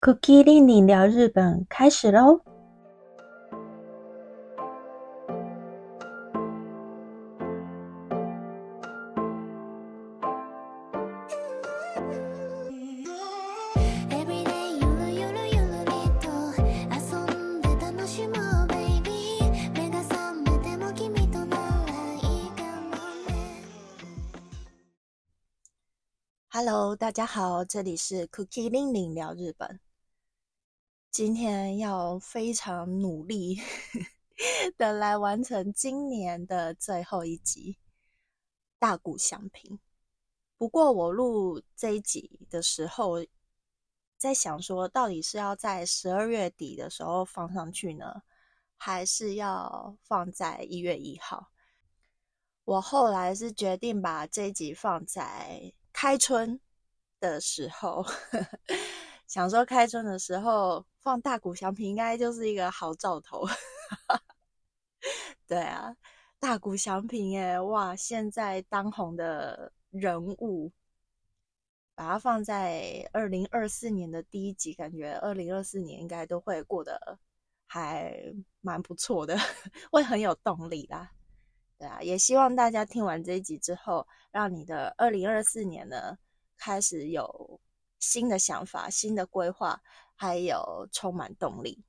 Cookie 令你聊日本开始喽！Hello，大家好，这里是 Cookie 令令聊日本。今天要非常努力 的来完成今年的最后一集大鼓相平。不过我录这一集的时候，在想说，到底是要在十二月底的时候放上去呢，还是要放在一月一号？我后来是决定把这一集放在。开春的时候，想说开春的时候放大鼓祥平应该就是一个好兆头。对啊，大鼓祥平哎，哇，现在当红的人物，把它放在二零二四年的第一集，感觉二零二四年应该都会过得还蛮不错的，会很有动力啦。对啊，也希望大家听完这一集之后，让你的二零二四年呢开始有新的想法、新的规划，还有充满动力。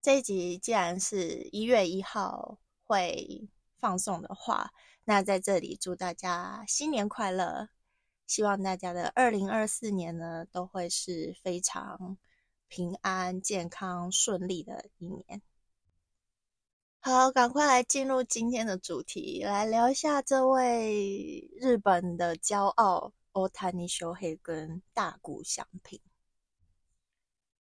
这一集既然是一月一号会放送的话，那在这里祝大家新年快乐！希望大家的二零二四年呢都会是非常平安、健康、顺利的一年。好，赶快来进入今天的主题，来聊一下这位日本的骄傲欧塔尼修黑跟大谷相平。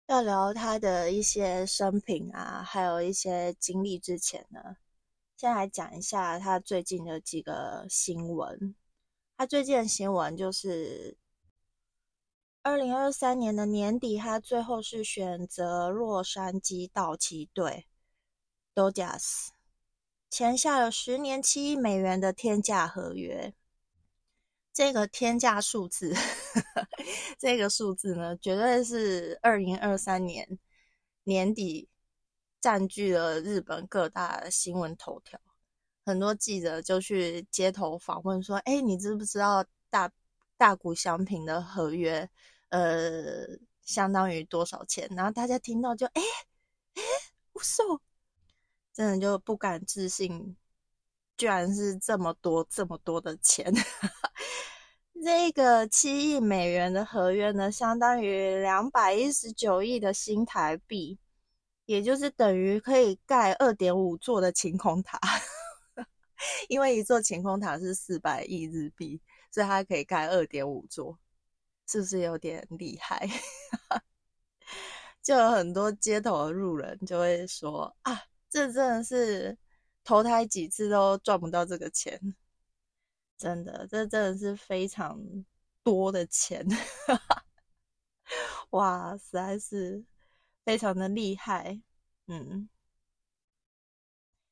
要聊他的一些生平啊，还有一些经历之前呢，先来讲一下他最近的几个新闻。他最近的新闻就是二零二三年的年底，他最后是选择洛杉矶道奇队。d o d g e s 签下了十年七亿美元的天价合约。这个天价数字，这个数字呢，绝对是二零二三年年底占据了日本各大新闻头条。很多记者就去街头访问说：“哎，你知不知道大大谷祥平的合约，呃，相当于多少钱？”然后大家听到就：“哎哎，我说。”真的就不敢置信，居然是这么多这么多的钱。这个七亿美元的合约呢，相当于两百一十九亿的新台币，也就是等于可以盖二点五座的晴空塔。因为一座晴空塔是四百亿日币，所以它可以盖二点五座，是不是有点厉害？就有很多街头的路人就会说啊。这真的是投胎几次都赚不到这个钱，真的，这真的是非常多的钱，哇，实在是非常的厉害。嗯，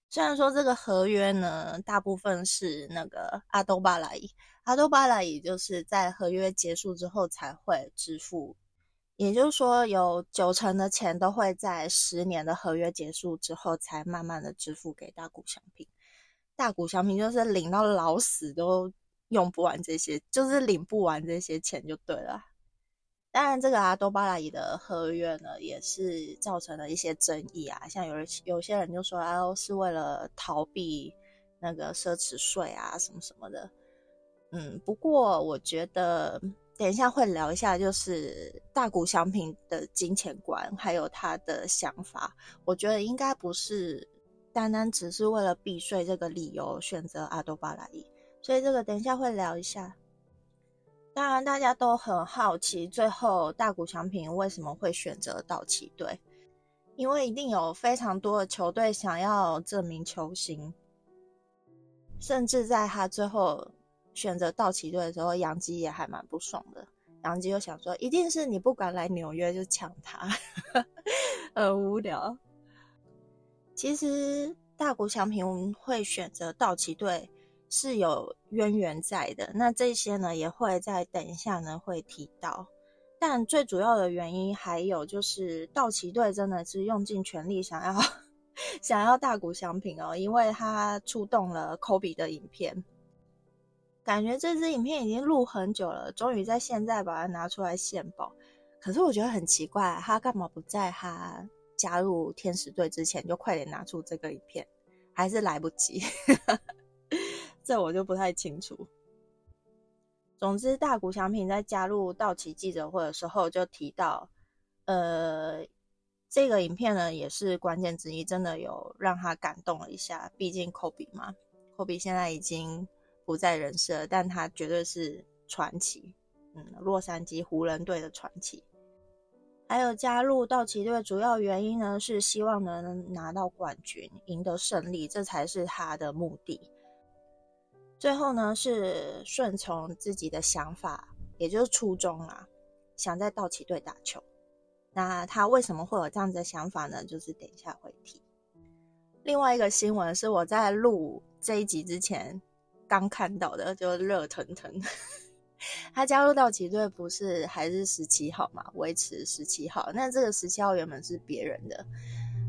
虽然说这个合约呢，大部分是那个阿多巴拉伊，阿多巴拉伊就是在合约结束之后才会支付。也就是说，有九成的钱都会在十年的合约结束之后，才慢慢的支付给大股商品。大股商品就是领到老死都用不完这些，就是领不完这些钱就对了。当然，这个阿多巴拉伊的合约呢，也是造成了一些争议啊。像有人有些人就说，啊，是为了逃避那个奢侈税啊，什么什么的。嗯，不过我觉得。等一下会聊一下，就是大谷祥平的金钱观，还有他的想法。我觉得应该不是单单只是为了避税这个理由选择阿多巴拉伊，所以这个等一下会聊一下。当然，大家都很好奇，最后大谷祥平为什么会选择道奇队？因为一定有非常多的球队想要这名球星，甚至在他最后。选择道奇队的时候，杨基也还蛮不爽的。杨基又想说，一定是你不敢来纽约就抢他，很无聊。其实大谷翔平会选择道奇队是有渊源在的。那这些呢，也会在等一下呢会提到。但最主要的原因还有就是道奇队真的是用尽全力想要 想要大谷翔平哦，因为他出动了科比的影片，感觉这支影片已经录很久了，终于在现在把它拿出来献宝。可是我觉得很奇怪，他干嘛不在他加入天使队之前就快点拿出这个影片？还是来不及？这我就不太清楚。总之，大谷翔平在加入道奇记者会的时候就提到，呃，这个影片呢也是关键之一，真的有让他感动了一下。毕竟科比嘛，科比现在已经不在人世了，但他绝对是传奇，嗯，洛杉矶湖人队的传奇。还有加入道奇队主要原因呢，是希望能拿到冠军，赢得胜利，这才是他的目的。最后呢，是顺从自己的想法，也就是初衷啊，想在道奇队打球。那他为什么会有这样子的想法呢？就是等一下会提。另外一个新闻是我在录这一集之前刚看到的，就热腾腾。他加入道奇队不是还是十七号嘛？维持十七号。那这个十七号原本是别人的，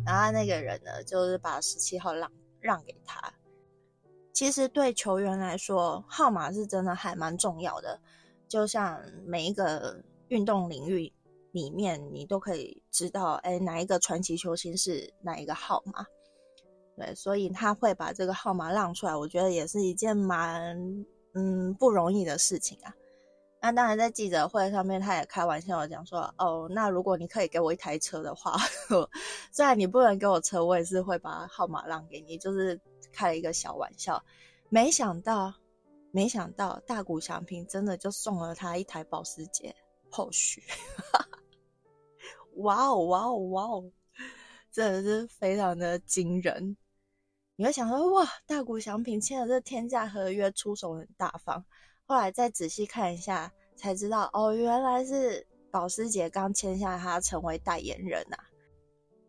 然后那个人呢，就是把十七号让让给他。其实对球员来说，号码是真的还蛮重要的。就像每一个运动领域里面，你都可以知道，哎，哪一个传奇球星是哪一个号码。对，所以他会把这个号码让出来，我觉得也是一件蛮嗯不容易的事情啊。那当然，在记者会上面，他也开玩笑讲说，哦，那如果你可以给我一台车的话，虽然你不能给我车，我也是会把号码让给你，就是。开了一个小玩笑，没想到，没想到大谷祥平真的就送了他一台保时捷。后续，哇哦哇哦哇哦，真的是非常的惊人。你会想说，哇，大谷祥平签了这天价合约，出手很大方。后来再仔细看一下，才知道，哦，原来是保时捷刚签下他成为代言人呐。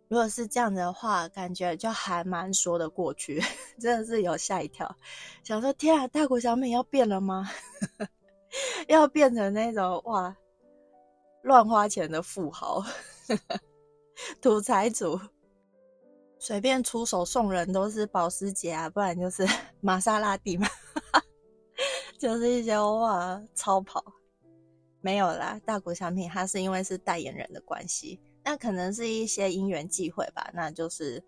如果是这样的话，感觉就还蛮说得过去，真的是有吓一跳，想说天啊，大国小美要变了吗？要变成那种哇，乱花钱的富豪，土财主，随便出手送人都是保时捷啊，不然就是 玛莎拉蒂嘛，就是一些哇超跑，没有啦，大谷小品他是因为是代言人的关系。那可能是一些因缘际会吧，那就是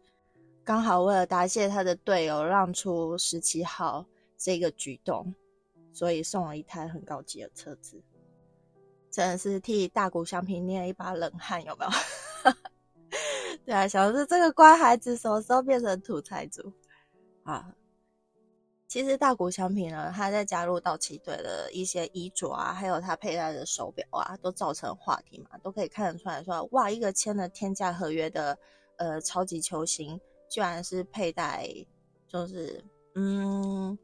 刚好为了答谢他的队友让出十七号这个举动，所以送了一台很高级的车子，真的是替大谷翔平捏了一把冷汗，有没有？对啊，想说这个乖孩子什么时候变成土财主啊？其实大谷翔平呢，他在加入道奇队的一些衣着啊，还有他佩戴的手表啊，都造成话题嘛，都可以看得出来说，哇，一个签了天价合约的呃超级球星，居然是佩戴，就是嗯，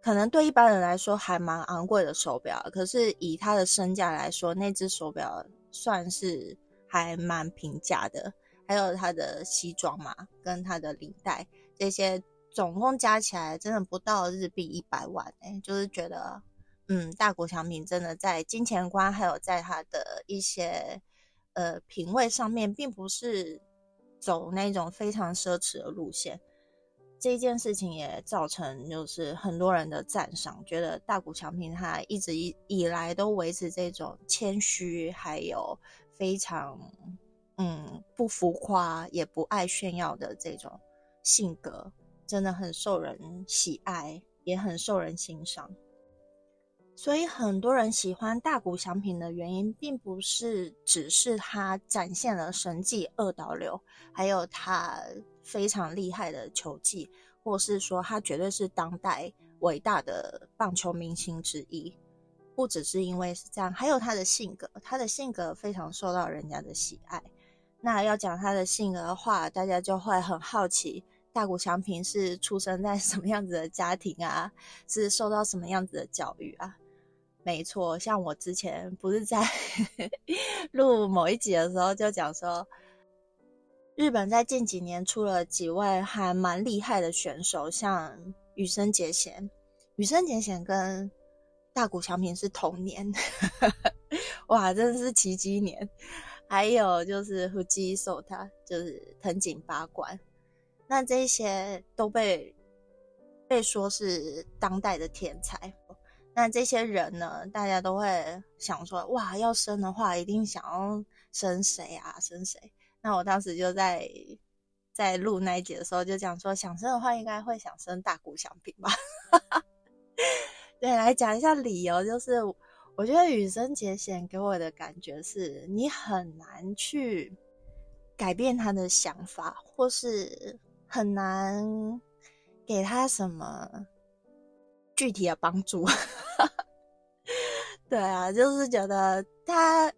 可能对一般人来说还蛮昂贵的手表，可是以他的身价来说，那只手表算是还蛮平价的，还有他的西装嘛，跟他的领带这些。总共加起来真的不到日币一百万哎，就是觉得，嗯，大谷翔平真的在金钱观还有在他的一些呃品味上面，并不是走那种非常奢侈的路线。这件事情也造成就是很多人的赞赏，觉得大谷翔平他一直以以来都维持这种谦虚，还有非常嗯不浮夸也不爱炫耀的这种性格。真的很受人喜爱，也很受人欣赏。所以很多人喜欢大谷翔平的原因，并不是只是他展现了神迹二刀流，还有他非常厉害的球技，或是说他绝对是当代伟大的棒球明星之一。不只是因为是这样，还有他的性格，他的性格非常受到人家的喜爱。那要讲他的性格的话，大家就会很好奇。大谷翔平是出生在什么样子的家庭啊？是受到什么样子的教育啊？没错，像我之前不是在 录某一集的时候就讲说，日本在近几年出了几位还蛮厉害的选手，像羽生结弦。羽生结弦跟大谷翔平是同年，哇，真的是奇迹年。还有就是福基寿他，就是藤井八冠，那这些都被被说是当代的天才。那这些人呢，大家都会想说，哇，要生的话，一定想要生谁啊？生谁？那我当时就在在录那一集的时候，就讲说，想生的话，应该会想生大谷翔平吧。对，来讲一下理由，就是我觉得羽生结弦给我的感觉是，你很难去改变他的想法，或是很难给他什么具体的帮助。对啊，就是觉得他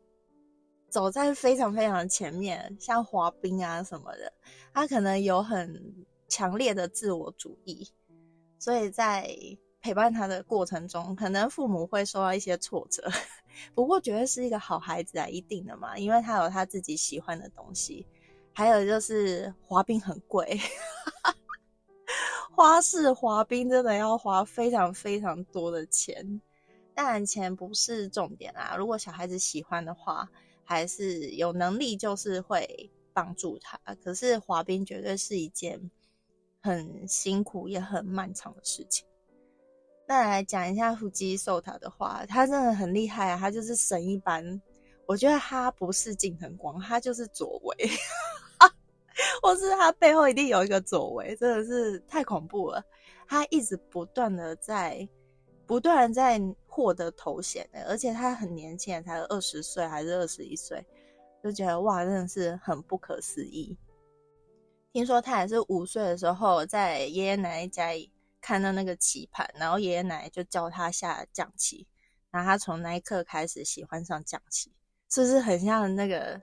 走在非常非常前面，像滑冰啊什么的，他可能有很强烈的自我主义，所以在。陪伴他的过程中，可能父母会受到一些挫折，不过绝对是一个好孩子啊，一定的嘛，因为他有他自己喜欢的东西。还有就是滑冰很贵，花式滑冰真的要花非常非常多的钱。当然钱不是重点啊，如果小孩子喜欢的话，还是有能力就是会帮助他。可是滑冰绝对是一件很辛苦也很漫长的事情。再来讲一下腹肌瘦塔的话，他真的很厉害啊！他就是神一般。我觉得他不是近藤光，他就是左为，或是他背后一定有一个左为，真的是太恐怖了。他一直不断的在不断在获得头衔的，而且他很年轻，才二十岁还是二十一岁，就觉得哇，真的是很不可思议。听说他也是五岁的时候在爷爷奶奶家里。看到那个棋盘，然后爷爷奶奶就教他下象棋，然后他从那一刻开始喜欢上象棋，是不是很像那个《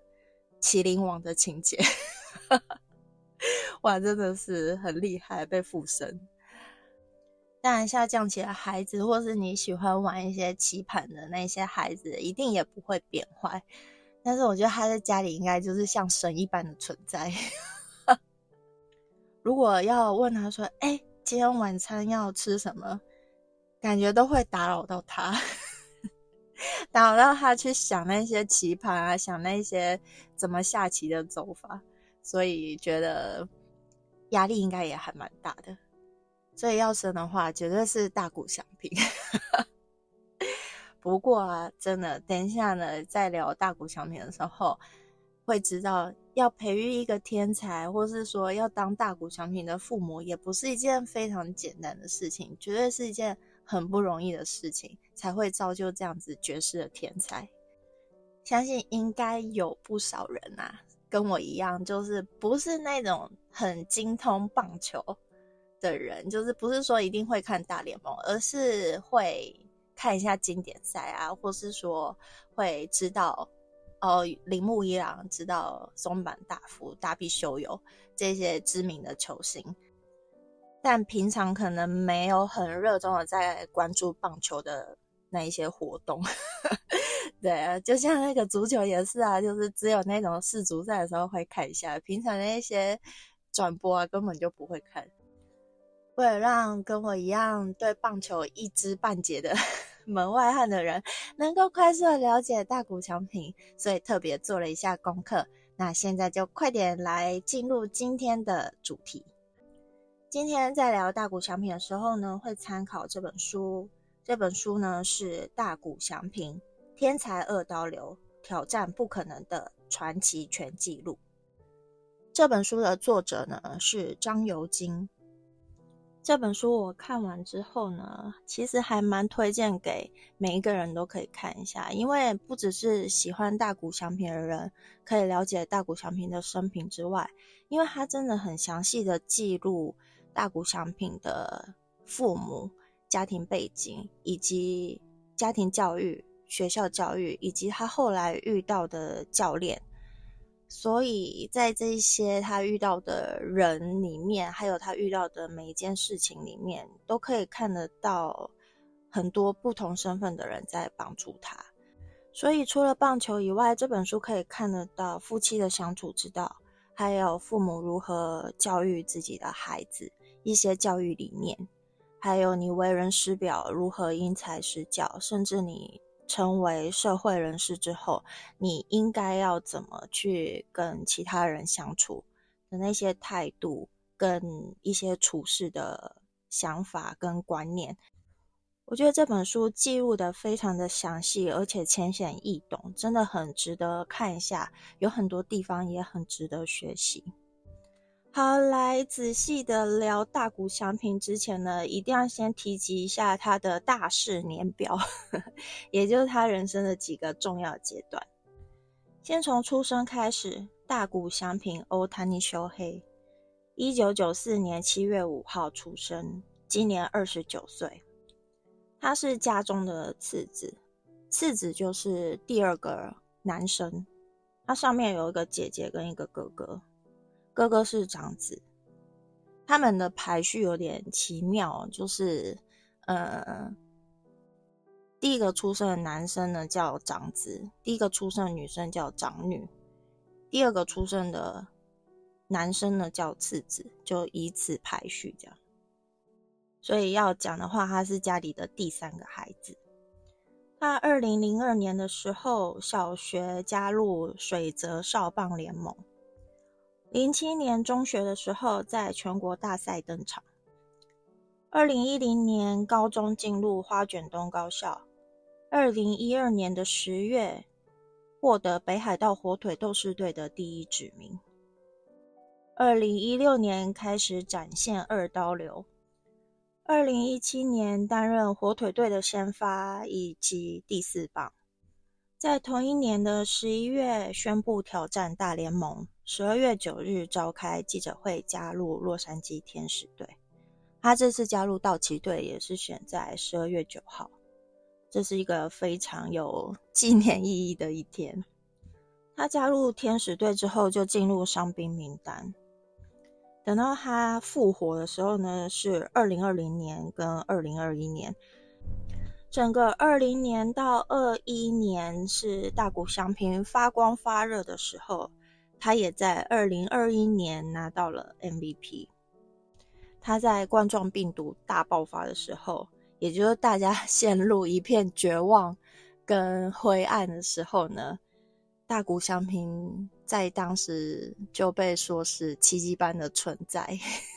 麒麟王》的情节？哇，真的是很厉害，被附身。当然，下象棋的孩子，或是你喜欢玩一些棋盘的那些孩子，一定也不会变坏。但是，我觉得他在家里应该就是像神一般的存在。如果要问他说：“哎。”今天晚餐要吃什么？感觉都会打扰到他，打扰到他去想那些棋盘啊，想那些怎么下棋的走法，所以觉得压力应该也还蛮大的。所以要生的话，绝对是大谷翔平。不过啊，真的，等一下呢，在聊大谷翔平的时候，会知道。要培育一个天才，或是说要当大谷翔平的父母，也不是一件非常简单的事情，绝对是一件很不容易的事情，才会造就这样子绝世的天才。相信应该有不少人啊，跟我一样，就是不是那种很精通棒球的人，就是不是说一定会看大联盟，而是会看一下经典赛啊，或是说会知道。哦，铃木一郎知道松坂大辅、大臂修友这些知名的球星，但平常可能没有很热衷的在关注棒球的那一些活动。对啊，就像那个足球也是啊，就是只有那种世足赛的时候会看一下，平常那些转播啊根本就不会看。为了让跟我一样对棒球一知半解的。门外汉的人能够快速的了解大谷翔平，所以特别做了一下功课。那现在就快点来进入今天的主题。今天在聊大谷翔平的时候呢，会参考这本书。这本书呢是《大谷翔平：天才二刀流，挑战不可能的传奇全纪录》。这本书的作者呢是张尤金。这本书我看完之后呢，其实还蛮推荐给每一个人都可以看一下，因为不只是喜欢大谷翔平的人可以了解大谷翔平的生平之外，因为他真的很详细的记录大谷翔平的父母、家庭背景以及家庭教育、学校教育，以及他后来遇到的教练。所以在这些他遇到的人里面，还有他遇到的每一件事情里面，都可以看得到很多不同身份的人在帮助他。所以除了棒球以外，这本书可以看得到夫妻的相处之道，还有父母如何教育自己的孩子，一些教育理念。还有你为人师表，如何因材施教，甚至你成为社会人士之后，你应该要怎么去跟其他人相处的那些态度，跟一些处事的想法跟观念。我觉得这本书记录的非常的详细，而且浅显易懂，真的很值得看一下。有很多地方也很值得学习。好，来仔细的聊大谷祥平之前呢，一定要先提及一下他的大事年表，也就是他人生的几个重要阶段。先从出生开始，大谷祥平 （Otani s h o h e 一九九四年七月五号出生，今年二十九岁。他是家中的次子，次子就是第二个男生。他上面有一个姐姐跟一个哥哥，哥哥是长子。他们的排序有点奇妙，就是呃，第一个出生的男生呢叫长子，第一个出生的女生叫长女，第二个出生的男生呢叫次子，就以此排序这样。所以要讲的话，他是家里的第三个孩子。他二零零二年的时候，小学加入水泽少棒联盟。零七年中学的时候，在全国大赛登场。二零一零年高中进入花卷东高校。二零一二年的十月，获得北海道火腿斗士队的第一指名。二零一六年开始展现二刀流。二零一七年担任火腿队的先发以及第四棒，在同一年的十一月宣布挑战大联盟，十二月九日召开记者会加入洛杉矶天使队。他这次加入道奇队也是选在十二月九号，这是一个非常有 纪念意义的一天。他加入天使队之后就进入伤兵名单。等到他复活的时候呢，是二零二零年跟二零二一年。整个二零年到二一年是大谷翔平发光发热的时候，他也在二零二一年拿到了 MVP。他在冠状病毒大爆发的时候，也就是大家 陷入一片绝望跟灰暗的时候呢。大谷翔平在当时就被说是奇迹般的存在，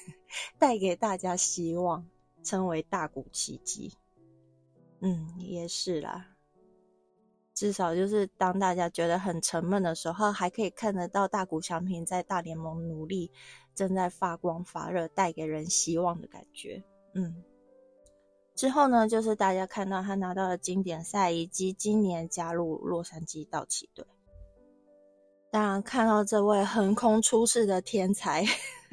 带给大家希望，称为大谷奇迹。嗯，也是啦。至少就是当大家觉得很沉闷的时候，还可以看得到大谷翔平在大联盟努力，正在发光发热，带给人希望的感觉。嗯，之后呢，就是大家看到他拿到了经典赛，以及今年加入洛杉矶道奇队。当然，看到这位横空出世的天才，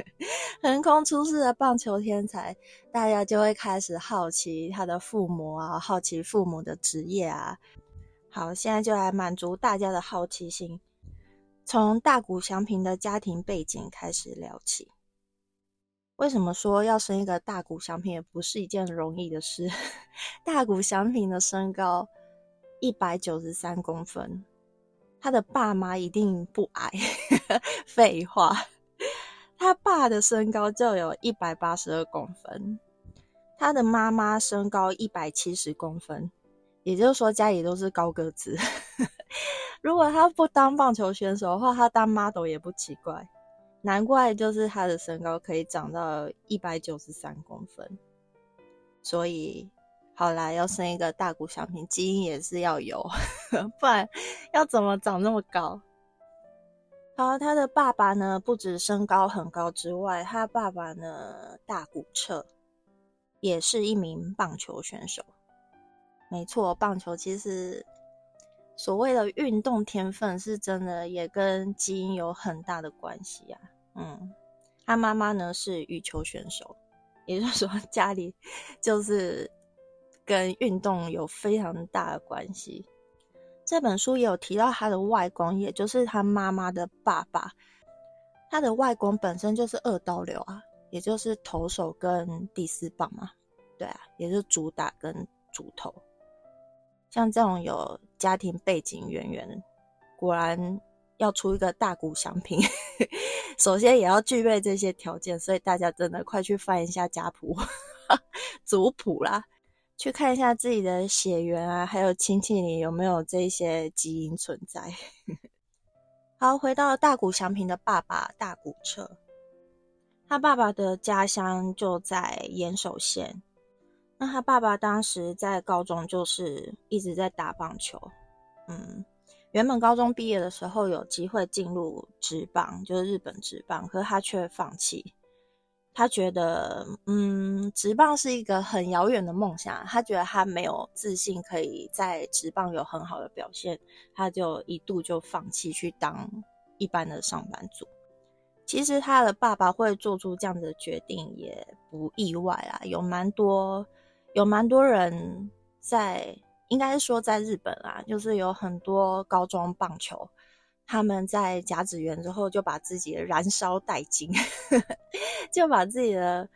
横空出世的棒球天才，大家就会开始好奇他的父母啊，好奇父母的职业啊。好，现在就来满足大家的好奇心，从大谷祥平的家庭背景开始聊起。为什么说要生一个大谷祥平也不是一件容易的事？大谷祥平的身高一百九十三公分。他的爸妈一定不矮，废话，他爸的身高就有一百八十二公分，他的妈妈身高一百七十公分，也就是说家里都是高个子。如果他不当棒球选手的话，他当 model 也不奇怪。难怪就是他的身高可以长到一百九十三公分，所以。好啦，要生一个大谷翔平，基因也是要有，不然要怎么长那么高？好，他的爸爸呢，不止身高很高之外，他爸爸呢，大谷彻也是一名棒球选手。没错，棒球其实所谓的运动天分是真的，也跟基因有很大的关系啊。嗯，他妈妈呢是羽球选手，也就是说 家里就是。跟运动有非常大的关系。这本书也有提到他的外公，也就是他妈妈的爸爸。他的外公本身就是二刀流啊，也就是投手跟第四棒嘛。对啊，也是主打跟主投。像这种有家庭背景渊源，果然要出一个大谷祥平，首先也要具备这些条件。所以大家真的快去翻一下家谱。族谱啦，去看一下自己的血缘啊，还有亲戚里有没有这些基因存在。好，回到大谷祥平的爸爸大谷彻，他爸爸的家乡就在岩手县。那他爸爸当时在高中就是一直在打棒球，嗯，原本高中毕业的时候有机会进入职棒，就是日本职棒，可是他却放弃。他觉得，嗯，职棒是一个很遥远的梦想，他觉得他没有自信可以在职棒有很好的表现，他就一度就放弃去当一般的上班族。其实他的爸爸会做出这样的决定也不意外啊，有蛮多。有蛮多人在，应该说在日本啊，就是有很多高中棒球，他们在甲子园之后就把自己的燃烧殆尽，就把自己的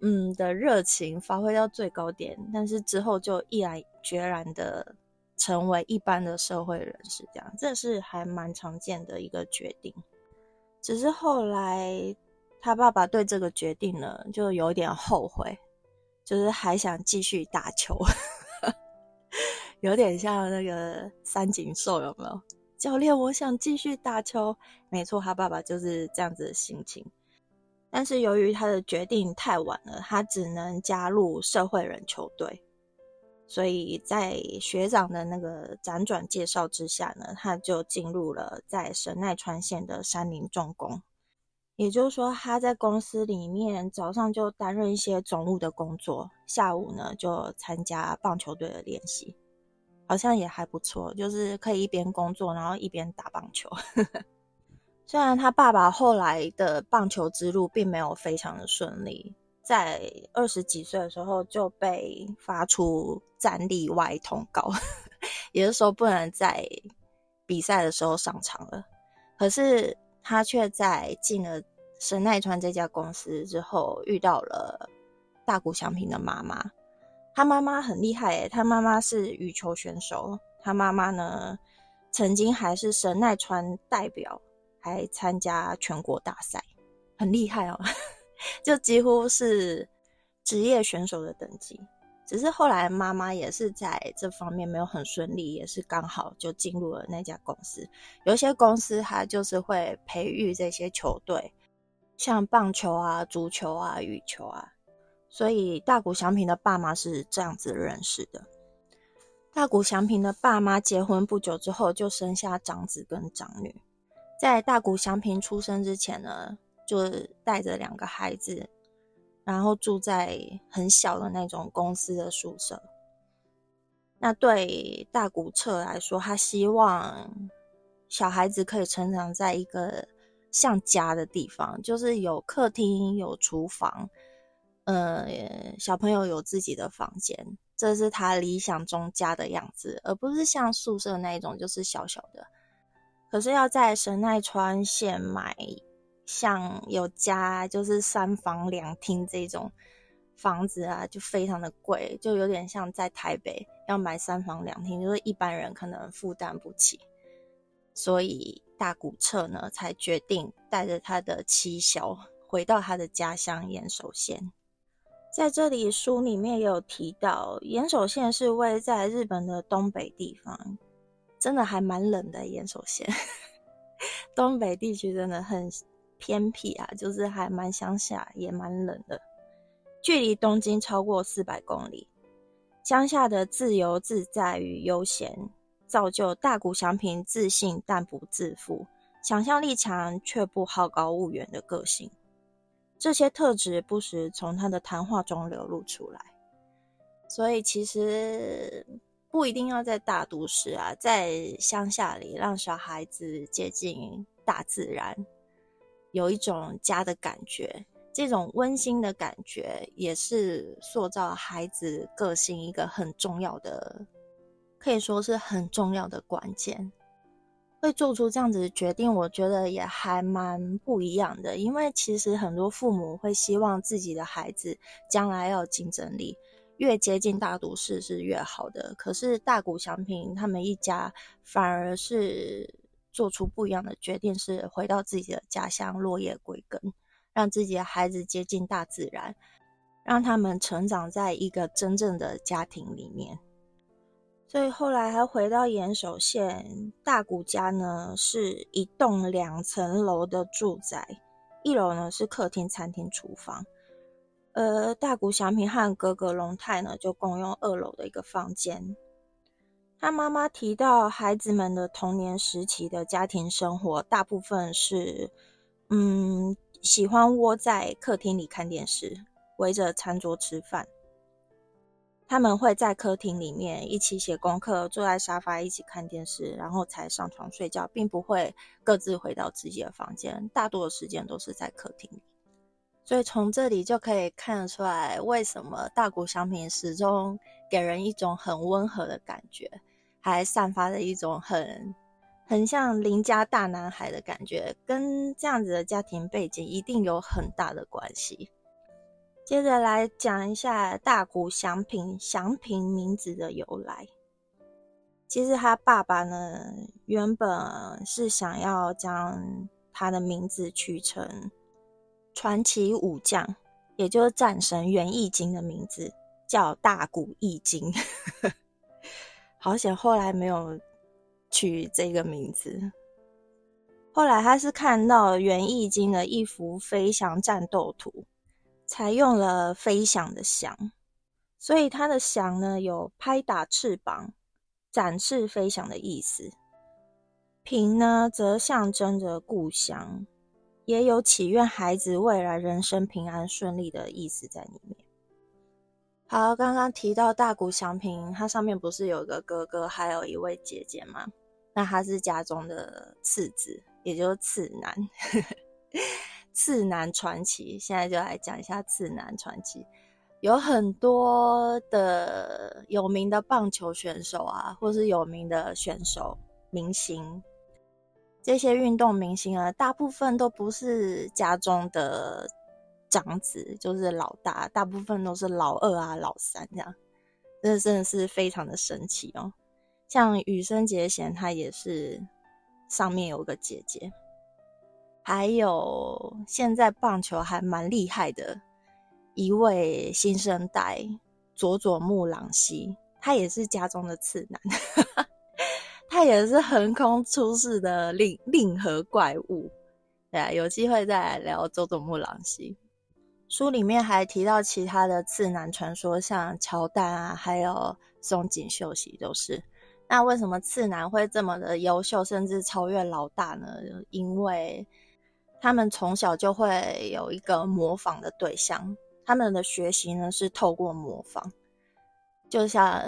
嗯的热情发挥到最高点，但是之后就毅然决然的成为一般的社会人士，这样这是还蛮常见的一个决定。只是后来他爸爸对这个决定呢，就有点后悔。就是还想继续打球，有点像那个三井寿有没有？教练，我想继续打球。没错，他爸爸就是这样子的心情。但是由于他的决定太晚了，他只能加入社会人球队。所以在学长的那个辗转介绍之下呢，他就进入了在神奈川县的山林重工。也就是说，他在公司里面早上就担任一些总务的工作，下午呢就参加棒球队的练习，好像也还不错，就是可以一边工作，然后一边打棒球。虽然他爸爸后来的棒球之路并没有非常的顺利，在二十几岁的时候就被发出战力外通告，也就是说不能在比赛的时候上场了。可是。他却在进了神奈川这家公司之后，遇到了大谷祥平的妈妈。他妈妈很厉害诶，他妈妈是羽球选手。他妈妈呢，曾经还是神奈川代表，还参加全国大赛，很厉害哦，就几乎是职业选手的等级。只是后来妈妈也是在这方面没有很顺利，也是刚好就进入了那家公司。有些公司它就是会培育这些球队，像棒球啊、足球啊、羽球啊。所以大谷祥平的爸妈是这样子认识的。大谷祥平的爸妈结婚不久之后就生下长子跟长女。在大谷祥平出生之前呢，就带着两个孩子。然后住在很小的那种公司的宿舍。那对大谷彻来说，他希望小孩子可以成长在一个像家的地方，就是有客厅、有厨房，呃，小朋友有自己的房间，这是他理想中家的样子，而不是像宿舍那一种，就是小小的。可是要在神奈川县买。像有家就是三房两厅这种房子啊，就非常的贵，就有点像在台北要买三房两厅，就是一般人可能负担不起。所以大谷彻呢，才决定带着他的妻小回到他的家乡岩手县。在这里书里面也有提到，岩手县是位在日本的东北地方，真的还蛮冷的。岩手县 东北地区真的很。偏僻啊，就是还蛮乡下，也蛮冷的。距离东京超过四百公里，乡下的自由自在与悠闲，造就大谷祥平自信但不自负、想象力强却不好高骛远的个性。这些特质不时从他的谈话中流露出来。所以其实不一定要在大都市啊，在乡下里让小孩子接近大自然。有一种家的感觉，这种温馨的感觉也是塑造孩子个性一个很重要的，可以说是很重要的关键。会做出这样子的决定，我觉得也还蛮不一样的。因为其实很多父母会希望自己的孩子将来要有竞争力，越接近大都市是越好的。可是大谷祥平他们一家反而是。做出不一样的决定，是回到自己的家乡，落叶归根，让自己的孩子接近大自然，让他们成长在一个真正的家庭里面。所以后来还回到岩手县大谷家呢，是一栋两层楼的住宅，一楼呢是客厅、餐厅、厨房。呃，大谷祥平和哥哥龙太呢就共用二楼的一个房间。他妈妈提到，孩子们的童年时期的家庭生活，大部分是嗯喜欢窝在客厅里看电视，围着餐桌吃饭。他们会在客厅里面一起写功课，坐在沙发一起看电视，然后才上床睡觉，并不会各自回到自己的房间。大多的时间都是在客厅里，所以从这里就可以看得出来，为什么大谷祥平始终给人一种很温和的感觉，还散发着一种很很像邻家大男孩的感觉，跟这样子的家庭背景一定有很大的关系。接着来讲一下大谷祥平祥平名字的由来。其实他爸爸呢，原本是想要将他的名字取成传奇武将，也就是战神源义经的名字，叫大谷义经。好险，后来没有取这个名字。后来他是看到源义经的一幅飞翔战斗图。采用了飞翔的翔，所以他的翔呢有拍打翅膀、展翅飞翔的意思。平呢则象征着故乡，也有祈愿孩子未来人生平安顺利的意思在里面。好，刚刚提到大谷祥平，他上面不是有个哥哥，还有一位姐姐吗？那他是家中的次子，也就是次男。次男传奇，现在就来讲一下次男传奇。有很多的有名的棒球选手啊，或是有名的选手、明星，这些运动明星啊，大部分都不是家中的长子，就是老大，大部分都是老二啊、老三这样。这真的是非常的神奇哦。像羽生结弦，他也是上面有个姐姐。还有现在棒球还蛮厉害的一位新生代佐佐木朗希，他也是家中的次男，他也是横空出世的令令和怪物。对啊，有机会再来聊佐佐木朗希。书里面还提到其他的次男传说，像乔丹啊，还有松井秀喜都是。那为什么次男会这么的优秀，甚至超越老大呢？因为他们从小就会有一个模仿的对象，他们的学习呢是透过模仿。就像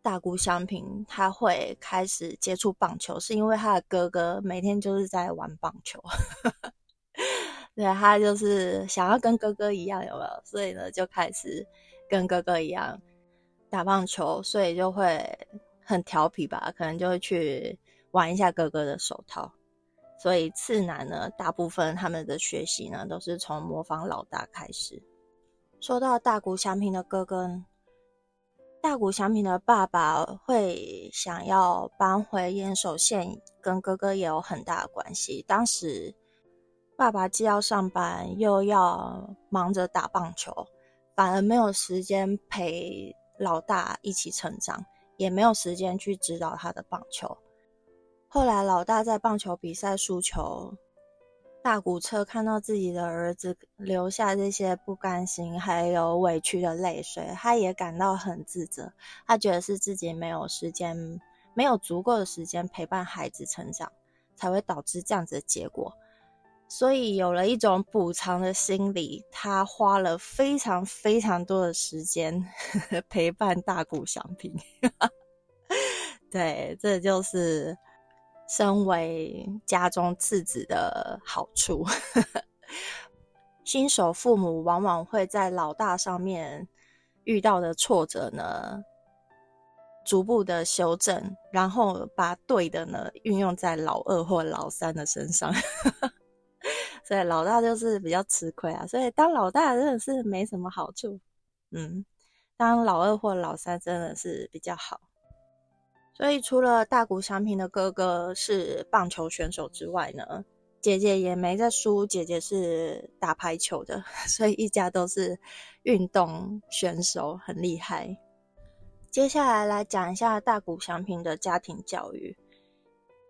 大谷翔平，他会开始接触棒球，是因为他的哥哥每天就是在玩棒球，对他就是想要跟哥哥一样，有没有？所以呢，就开始跟哥哥一样打棒球，所以就会很调皮吧，可能就会去玩一下哥哥的手套。所以次男呢，大部分他们的学习呢，都是从模仿老大开始。说到大谷祥平的哥哥，大谷祥平的爸爸会想要搬回岩手县，跟哥哥也有很大的关系。当时爸爸既要上班，又要忙着打棒球，反而没有时间陪老大一起成长，也没有时间去指导他的棒球。后来，老大在棒球比赛输球，大谷车看到自己的儿子留下这些不甘心还有委屈的泪水，他也感到很自责。他觉得是自己没有时间，没有足够的时间陪伴孩子成长，才会导致这样子的结果。所以有了一种补偿的心理，他花了非常非常多的时间 陪伴大谷祥平。对，这就是。身为家中次子的好处，新手父母往往会在老大上面遇到的挫折呢，逐步的修正，然后把对的呢运用在老二或老三的身上，所以老大就是比较吃亏啊。所以当老大真的是没什么好处，嗯，当老二或老三真的是比较好。所以，除了大谷翔平的哥哥是棒球选手之外呢，姐姐也没在输，姐姐是打排球的，所以一家都是运动选手，很厉害。接下来来讲一下大谷翔平的家庭教育。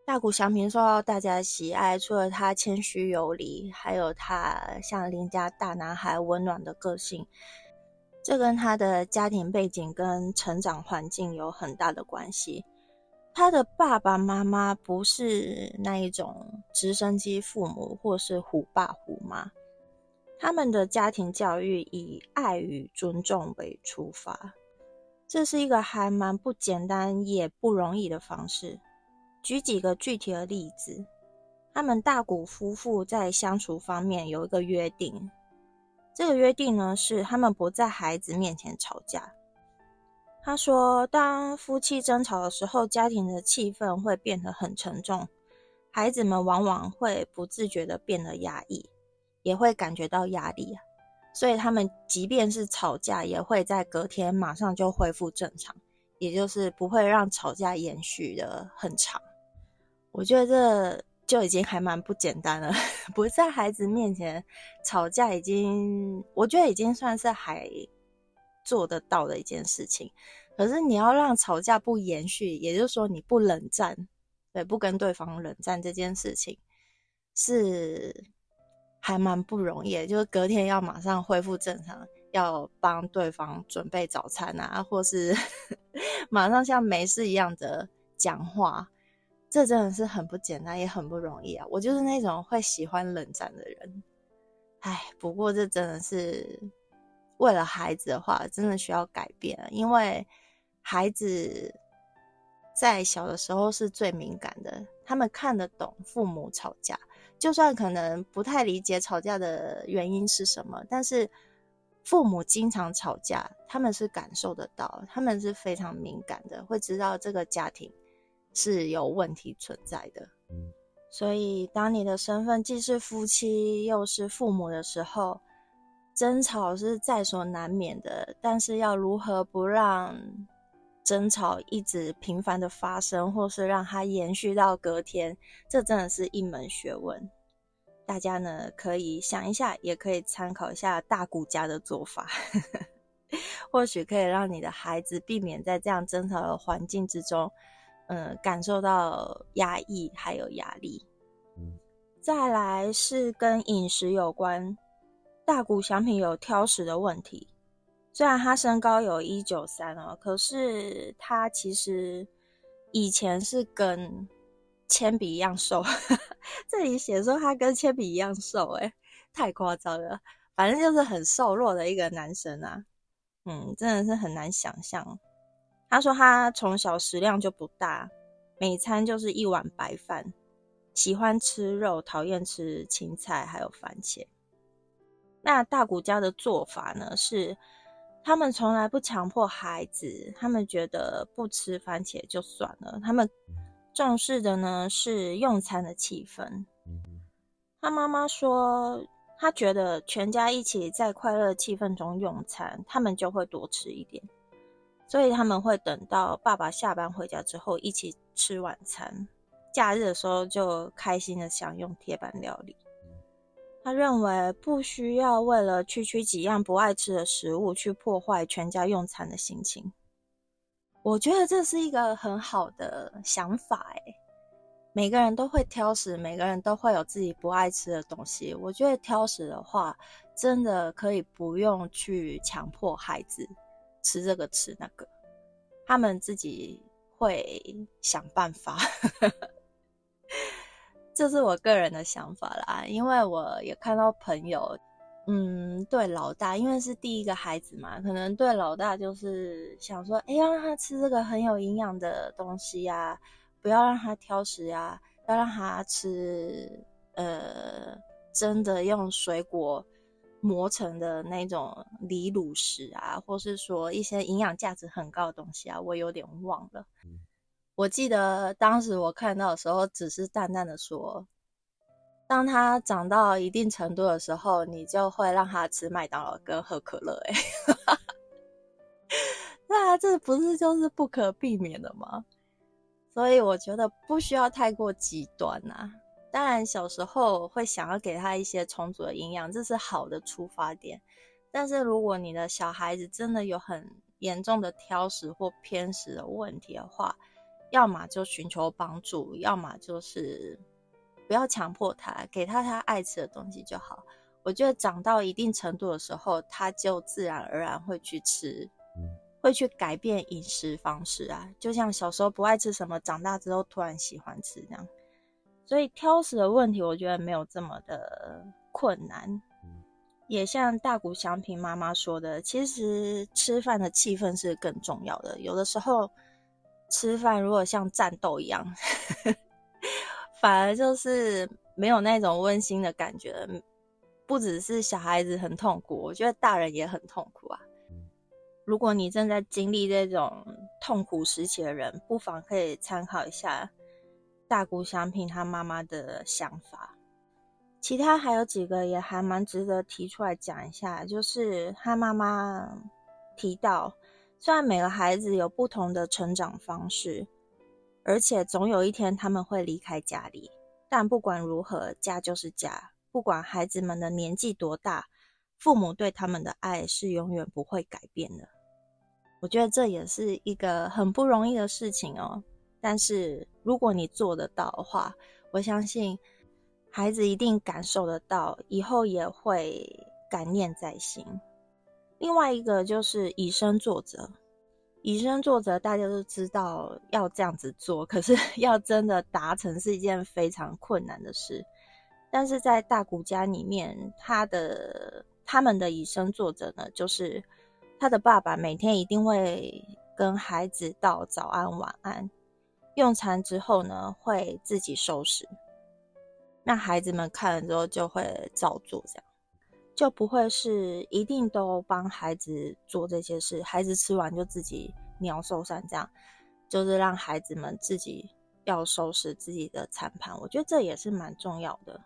大谷翔平受到大家喜爱，除了他谦虚有礼，还有他像邻家大男孩温暖的个性，这跟他的家庭背景跟成长环境有很大的关系。他的爸爸妈妈不是那一种直升机父母，或是虎爸虎妈，他们的家庭教育以爱与尊重为出发，这是一个还蛮不简单也不容易的方式。举几个具体的例子，他们大谷夫妇在相处方面有一个约定，这个约定呢是他们不在孩子面前吵架。他说，当夫妻争吵的时候，家庭的气氛会变得很沉重，孩子们往往会不自觉的变得压抑，也会感觉到压力啊。所以他们即便是吵架，也会在隔天马上就恢复正常，也就是不会让吵架延续的很长。我觉得这就已经还蛮不简单了，不在孩子面前吵架，已经我觉得已经算是还做得到的一件事情。可是你要让吵架不延续，也就是说你不冷战，对，不跟对方冷战这件事情是还蛮不容易。就是隔天要马上恢复正常，要帮对方准备早餐啊，或是 马上像没事一样的讲话。这真的是很不简单，也很不容易啊！我就是那种会喜欢冷战的人，唉，不过这真的是为了孩子的话，真的需要改变，因为孩子在小的时候是最敏感的，他们看得懂父母吵架，就算可能不太理解吵架的原因是什么，但是父母经常吵架，他们是感受得到，他们是非常敏感的，会知道这个家庭。是有问题存在的，所以当你的身份既是夫妻又是父母的时候，争吵是在所难免的。但是要如何不让争吵一直频繁的发生，或是让它延续到隔天，这真的是一门学问。大家呢可以想一下，也可以参考一下大谷家的做法，或许可以让你的孩子避免在这样争吵的环境之中。嗯，感受到压抑还有压力。再来是跟饮食有关，大谷翔平有挑食的问题。虽然他身高有一九三哦，可是他其实以前是跟铅笔一样瘦。这里写说他跟铅笔一样瘦，哎，太夸张了。反正就是很瘦弱的一个男生啊。嗯，真的是很难想象。他说他从小食量就不大，每餐就是一碗白饭，喜欢吃肉，讨厌吃青菜还有番茄。那大谷家的做法呢是，他们从来不强迫孩子，他们觉得不吃番茄就算了，他们重视的呢是用餐的气氛。他妈妈说，他觉得全家一起在快乐气氛中用餐，他们就会多吃一点。所以他们会等到爸爸下班回家之后一起吃晚餐，假日的时候就开心的享用铁板料理。他认为不需要为了区区几样不爱吃的食物去破坏全家用餐的心情。我觉得这是一个很好的想法诶，每个人都会挑食，每个人都会有自己不爱吃的东西。我觉得挑食的话，真的可以不用去强迫孩子。吃这个吃那个，他们自己会想办法。这是我个人的想法啦，因为我也看到朋友，嗯，对老大，因为是第一个孩子嘛，可能对老大就是想说，哎，要让他吃这个很有营养的东西呀，不要让他挑食呀，要让他吃，呃，真的用水果。磨成的那种离乳食啊，或是说一些营养价值很高的东西啊，我有点忘了。我记得当时我看到的时候，只是淡淡的说，当他长到一定程度的时候，你就会让他吃麦当劳跟喝可乐。哎，那这不是就是不可避免的吗？所以我觉得不需要太过极端呐。当然小时候会想要给他一些充足的营养，这是好的出发点。但是如果你的小孩子真的有很严重的挑食或偏食的问题的话，要么就寻求帮助，要么就是不要强迫他，给他他爱吃的东西就好。我觉得长到一定程度的时候，他就自然而然会去吃，会去改变饮食方式啊。就像小时候不爱吃什么，长大之后突然喜欢吃这样。所以挑食的问题，我觉得没有这么的困难。也像大谷祥平妈妈说的，其实吃饭的气氛是更重要的。有的时候吃饭如果像战斗一样，反而就是没有那种温馨的感觉。不只是小孩子很痛苦，我觉得大人也很痛苦啊。如果你正在经历这种痛苦时期的人，不妨可以参考一下大谷祥平他妈妈的想法。其他还有几个也还蛮值得提出来讲一下，就是他妈妈提到，虽然每个孩子有不同的成长方式，而且总有一天他们会离开家里，但不管如何，家就是家。不管孩子们的年纪多大，父母对他们的爱是永远不会改变的。我觉得这也是一个很不容易的事情哦。但是如果你做得到的话，我相信。孩子一定感受得到，以后也会感念在心。另外一个就是以身作则，以身作则，大家都知道要这样子做，可是 要真的达成是一件非常困难的事。但是在大谷家里面，他的他们的以身作则呢，就是他的爸爸每天一定会跟孩子道早安晚安，用餐之后呢，会自己收拾。那孩子们看了之后就会照做，这样就不会是一定都帮孩子做这些事。孩子吃完就自己鸟兽散，这样就是让孩子们自己要收拾自己的餐盘。我觉得这也是蛮重要的，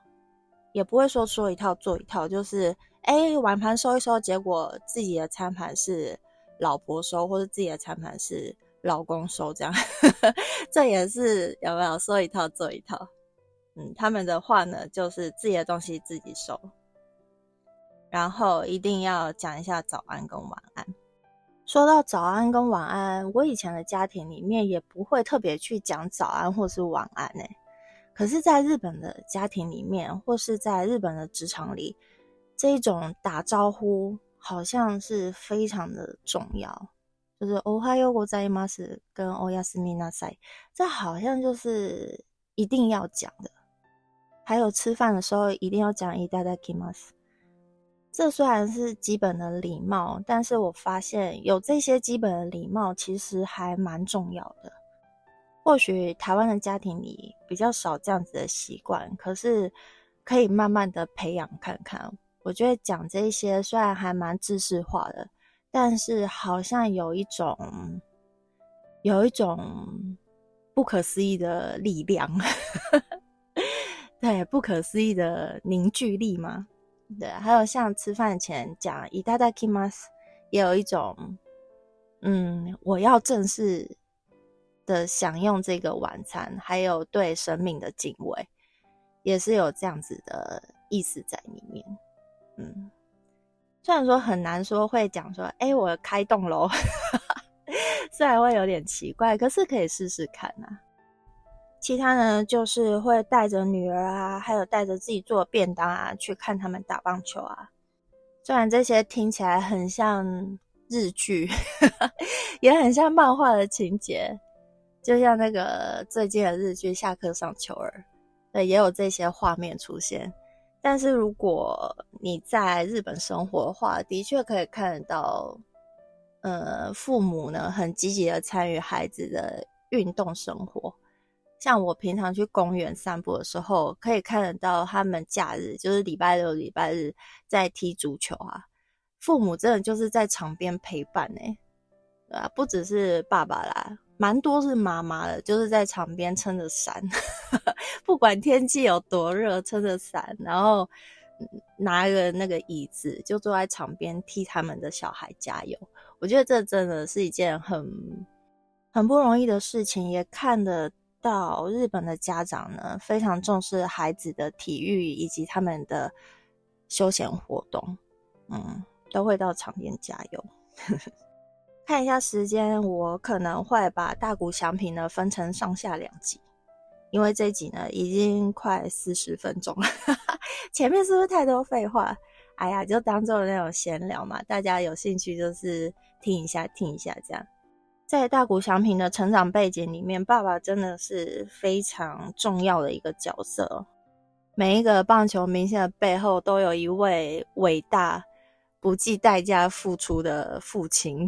也不会说说一套做一套，就是哎碗盘收一收，结果自己的餐盘是老婆收，或者自己的餐盘是老公收，这样 这也是有没有说一套做一套？嗯，他们的话呢，就是自己的东西自己收，然后一定要讲一下早安跟晚安。说到早安跟晚安，我以前的家庭里面也不会特别去讲早安或是晚安诶。可是，在日本的家庭里面，或是在日本的职场里，这一种打招呼好像是非常的重要，就是“おはようございます”跟“おやすみなさい”，这好像就是一定要讲的。还有吃饭的时候一定要讲いただきます。这虽然是基本的礼貌，但是我发现有这些基本的礼貌其实还蛮重要的。或许台湾的家庭里比较少这样子的习惯，可是可以慢慢的培养看看。我觉得讲这些虽然还蛮知识化的， 但是好像有一种有一种不可思议的力量。对，不可思议的凝聚力吗？对，还有像吃饭前讲“いただきます”，也有一种，嗯，我要正式的享用这个晚餐，还有对生命的敬畏，也是有这样子的意思在里面。嗯， 虽然说很难说会讲说，哎，我开动喽，虽然会有点奇怪，可是可以试试看呐。其他呢，就是会带着女儿啊，还有带着自己做便当啊，去看他们打棒球啊。虽然这些听起来很像日剧，也很像漫画的情节，就像那个最近的日剧《下课上球儿》，对，也有这些画面出现。但是如果你在日本生活的话，的确可以看得到，呃，父母呢很积极的参与孩子的运动生活。像我平常去公园散步的时候，可以看得到他们假日就是礼拜六、礼拜日在踢足球啊。父母真的就是在场边陪伴呢，啊？不只是爸爸啦，蛮多是妈妈的，就是在场边撑着伞，不管天气有多热，撑着伞，然后拿一个那个椅子，就坐在场边替他们的小孩加油。我觉得这真的是一件很很不容易的事情，也看得。到日本的家长呢，非常重视孩子的体育以及他们的休闲活动，嗯，都会到场边加油。看一下时间，我可能会把大谷祥平呢分成上下两集，因为这集呢已经快四十分钟了，前面是不是太多废话？哎呀，就当做那种闲聊嘛，大家有兴趣就是听一下听一下这样。在大谷翔平的成长背景里面，爸爸真的是非常重要的一个角色。每一个棒球明星的背后，都有一位伟大、不计代价付出的父亲。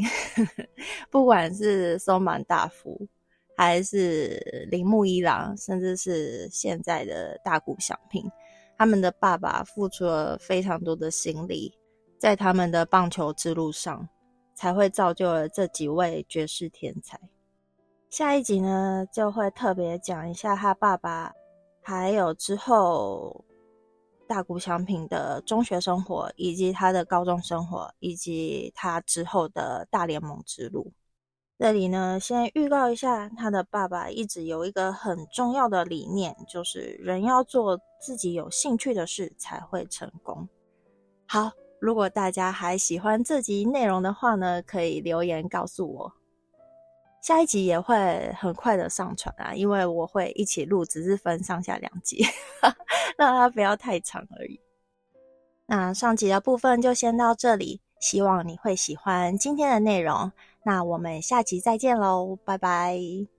不管是松满大辅，还是铃木一郎，甚至是现在的大谷翔平，他们的爸爸付出了非常多的心力，在他们的棒球之路上。才会造就了这几位绝世天才。下一集呢，就会特别讲一下他爸爸，还有之后大谷翔平的中学生活，以及他的高中生活，以及他之后的大联盟之路。这里呢，先预告一下，他的爸爸一直有一个很重要的理念，就是人要做自己有兴趣的事才会成功。好。如果大家还喜欢这集内容的话呢，可以留言告诉我。下一集也会很快的上传啊，因为我会一起录，只是分上下两集，让它不要太长而已。那上集的部分就先到这里，希望你会喜欢今天的内容。那我们下集再见喽，拜拜。